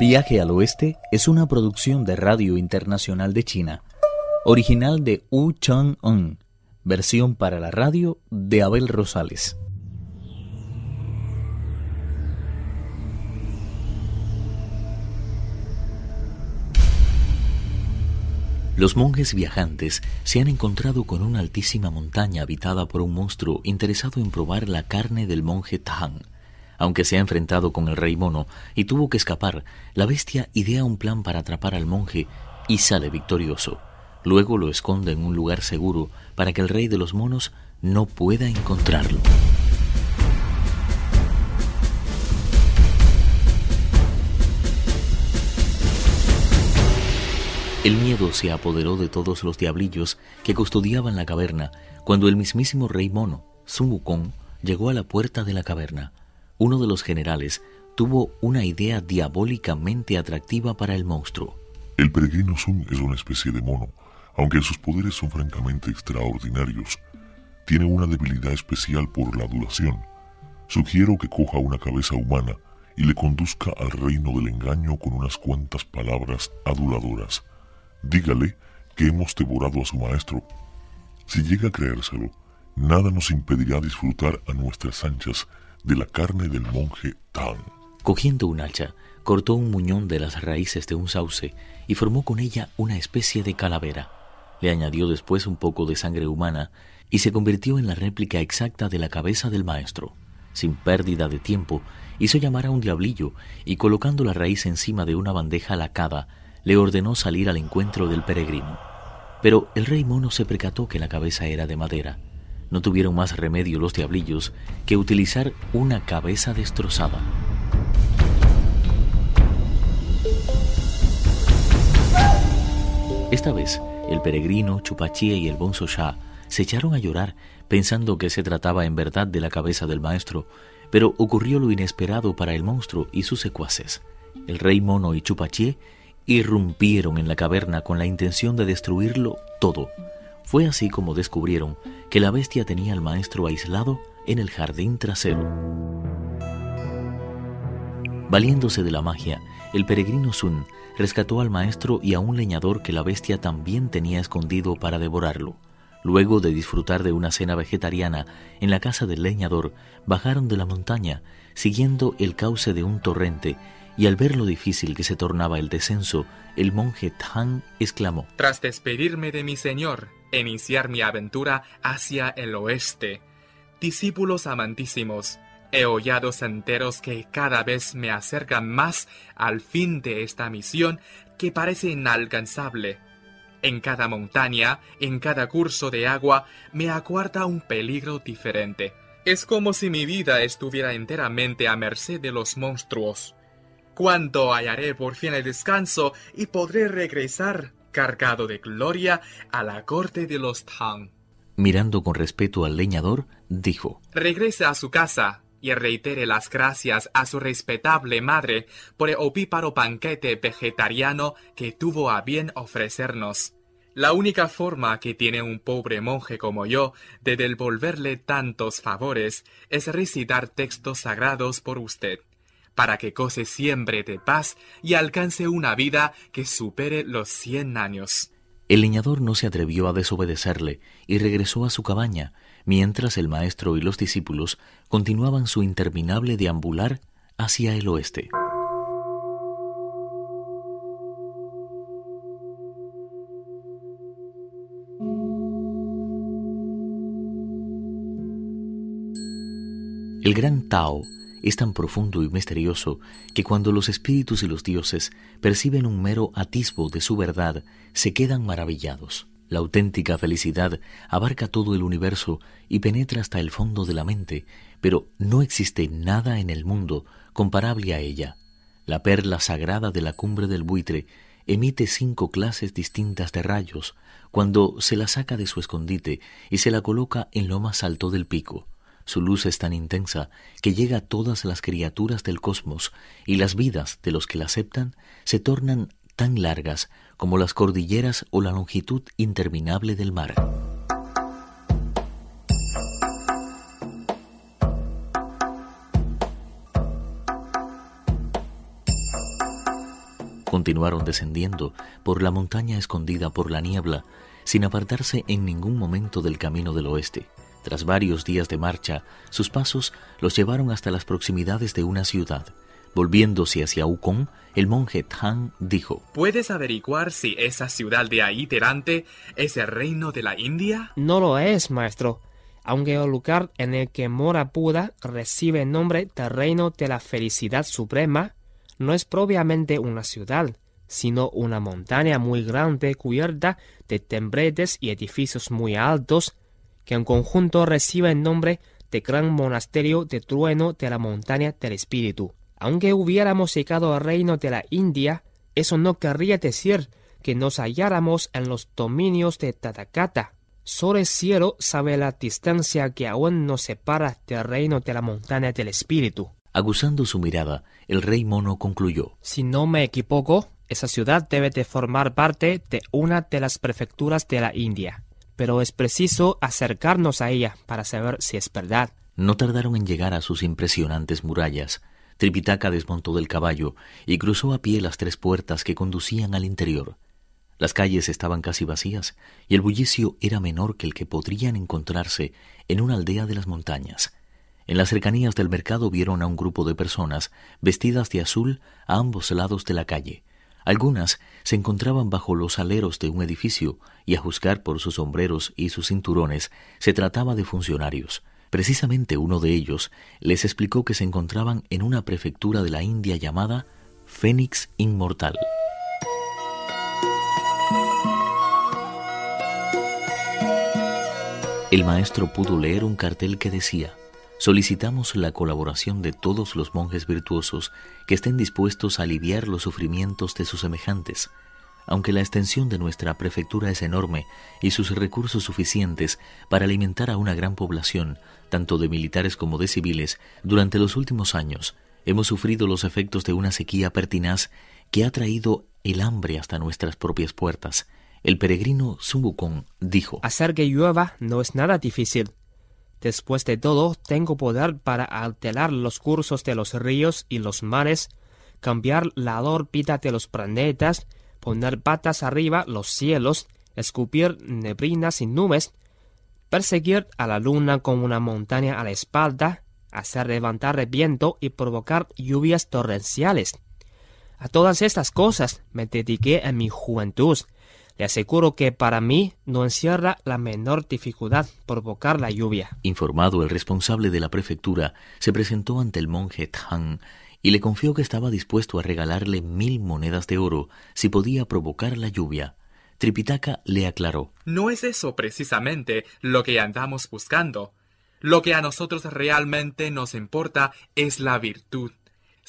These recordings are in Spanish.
Viaje al Oeste es una producción de Radio Internacional de China, original de Wu Chang-un, versión para la radio de Abel Rosales. Los monjes viajantes se han encontrado con una altísima montaña habitada por un monstruo interesado en probar la carne del monje Tang. Aunque se ha enfrentado con el rey mono y tuvo que escapar, la bestia idea un plan para atrapar al monje y sale victorioso. Luego lo esconde en un lugar seguro para que el rey de los monos no pueda encontrarlo. El miedo se apoderó de todos los diablillos que custodiaban la caverna cuando el mismísimo rey mono, Sun Wukong, llegó a la puerta de la caverna uno de los generales tuvo una idea diabólicamente atractiva para el monstruo. El peregrino Sun es una especie de mono, aunque sus poderes son francamente extraordinarios. Tiene una debilidad especial por la adulación. Sugiero que coja una cabeza humana y le conduzca al reino del engaño con unas cuantas palabras aduladoras. Dígale que hemos devorado a su maestro. Si llega a creérselo, nada nos impedirá disfrutar a nuestras anchas de la carne del monje Tan. Cogiendo un hacha, cortó un muñón de las raíces de un sauce y formó con ella una especie de calavera. Le añadió después un poco de sangre humana y se convirtió en la réplica exacta de la cabeza del maestro. Sin pérdida de tiempo, hizo llamar a un diablillo y colocando la raíz encima de una bandeja lacada, le ordenó salir al encuentro del peregrino. Pero el rey mono se percató que la cabeza era de madera no tuvieron más remedio los diablillos que utilizar una cabeza destrozada. Esta vez, el peregrino, Chupachie y el Bonzo Shah se echaron a llorar pensando que se trataba en verdad de la cabeza del maestro, pero ocurrió lo inesperado para el monstruo y sus secuaces. El rey mono y Chupachie irrumpieron en la caverna con la intención de destruirlo todo, fue así como descubrieron que la bestia tenía al maestro aislado en el jardín trasero. Valiéndose de la magia, el peregrino Sun rescató al maestro y a un leñador que la bestia también tenía escondido para devorarlo. Luego de disfrutar de una cena vegetariana en la casa del leñador, bajaron de la montaña, siguiendo el cauce de un torrente, y al ver lo difícil que se tornaba el descenso, el monje Tang exclamó, Tras despedirme de mi señor, iniciar mi aventura hacia el oeste. Discípulos amantísimos, he oído enteros que cada vez me acercan más al fin de esta misión que parece inalcanzable. En cada montaña, en cada curso de agua, me aguarda un peligro diferente. Es como si mi vida estuviera enteramente a merced de los monstruos. ¿Cuándo hallaré por fin el descanso y podré regresar cargado de gloria a la corte de los Tang. Mirando con respeto al leñador, dijo, Regrese a su casa y reitere las gracias a su respetable madre por el opíparo banquete vegetariano que tuvo a bien ofrecernos. La única forma que tiene un pobre monje como yo de devolverle tantos favores es recitar textos sagrados por usted para que goce siempre de paz y alcance una vida que supere los cien años. El leñador no se atrevió a desobedecerle y regresó a su cabaña, mientras el maestro y los discípulos continuaban su interminable deambular hacia el oeste. El gran Tao es tan profundo y misterioso que cuando los espíritus y los dioses perciben un mero atisbo de su verdad, se quedan maravillados. La auténtica felicidad abarca todo el universo y penetra hasta el fondo de la mente, pero no existe nada en el mundo comparable a ella. La perla sagrada de la cumbre del buitre emite cinco clases distintas de rayos cuando se la saca de su escondite y se la coloca en lo más alto del pico. Su luz es tan intensa que llega a todas las criaturas del cosmos y las vidas de los que la aceptan se tornan tan largas como las cordilleras o la longitud interminable del mar. Continuaron descendiendo por la montaña escondida por la niebla, sin apartarse en ningún momento del camino del oeste. Tras varios días de marcha, sus pasos los llevaron hasta las proximidades de una ciudad. Volviéndose hacia Ukon, el monje Tang dijo, ¿Puedes averiguar si esa ciudad de ahí delante es el reino de la India? No lo es, maestro, aunque el lugar en el que mora Buda recibe el nombre de reino de la felicidad suprema, no es propiamente una ciudad, sino una montaña muy grande cubierta de tembretes y edificios muy altos, que en conjunto recibe el nombre de Gran Monasterio de Trueno de la Montaña del Espíritu. Aunque hubiéramos llegado al reino de la India, eso no querría decir que nos halláramos en los dominios de Tatakata. Solo el cielo sabe la distancia que aún nos separa del reino de la montaña del espíritu. Aguzando su mirada, el rey mono concluyó. Si no me equivoco, esa ciudad debe de formar parte de una de las prefecturas de la India. Pero es preciso acercarnos a ella para saber si es verdad. No tardaron en llegar a sus impresionantes murallas. Tripitaka desmontó del caballo y cruzó a pie las tres puertas que conducían al interior. Las calles estaban casi vacías y el bullicio era menor que el que podrían encontrarse en una aldea de las montañas. En las cercanías del mercado vieron a un grupo de personas vestidas de azul a ambos lados de la calle. Algunas se encontraban bajo los aleros de un edificio y a juzgar por sus sombreros y sus cinturones se trataba de funcionarios. Precisamente uno de ellos les explicó que se encontraban en una prefectura de la India llamada Fénix Inmortal. El maestro pudo leer un cartel que decía solicitamos la colaboración de todos los monjes virtuosos que estén dispuestos a aliviar los sufrimientos de sus semejantes. Aunque la extensión de nuestra prefectura es enorme y sus recursos suficientes para alimentar a una gran población, tanto de militares como de civiles, durante los últimos años hemos sufrido los efectos de una sequía pertinaz que ha traído el hambre hasta nuestras propias puertas. El peregrino Sumbukon dijo: Hacer que llueva no es nada difícil. Después de todo, tengo poder para alterar los cursos de los ríos y los mares, cambiar la órbita de los planetas, poner patas arriba los cielos, escupir neblinas y nubes, perseguir a la luna con una montaña a la espalda, hacer levantar el viento y provocar lluvias torrenciales. A todas estas cosas me dediqué en mi juventud, le aseguro que para mí no encierra la menor dificultad provocar la lluvia. Informado el responsable de la prefectura, se presentó ante el monje Tang y le confió que estaba dispuesto a regalarle mil monedas de oro si podía provocar la lluvia. Tripitaka le aclaró. No es eso precisamente lo que andamos buscando. Lo que a nosotros realmente nos importa es la virtud.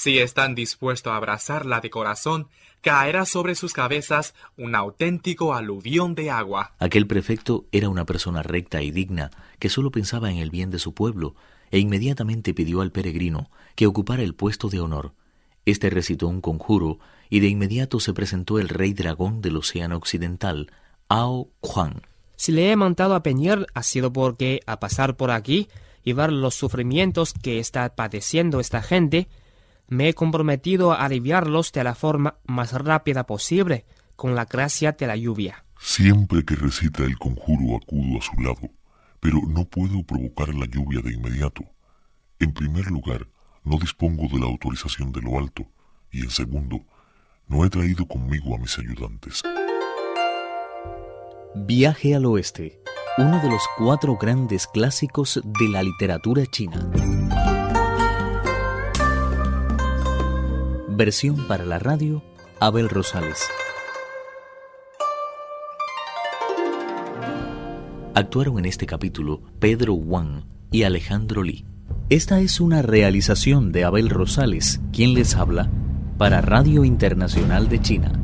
Si están dispuestos a abrazarla de corazón, caerá sobre sus cabezas un auténtico aluvión de agua. Aquel prefecto era una persona recta y digna que solo pensaba en el bien de su pueblo e inmediatamente pidió al peregrino que ocupara el puesto de honor. Este recitó un conjuro y de inmediato se presentó el rey dragón del océano occidental, Ao Juan. Si le he mandado a Peñer ha sido porque, a pasar por aquí y ver los sufrimientos que está padeciendo esta gente, me he comprometido a aliviarlos de la forma más rápida posible, con la gracia de la lluvia. Siempre que recita el conjuro acudo a su lado, pero no puedo provocar la lluvia de inmediato. En primer lugar, no dispongo de la autorización de lo alto, y en segundo, no he traído conmigo a mis ayudantes. Viaje al oeste, uno de los cuatro grandes clásicos de la literatura china. Versión para la radio, Abel Rosales. Actuaron en este capítulo Pedro Wang y Alejandro Lee. Esta es una realización de Abel Rosales, quien les habla, para Radio Internacional de China.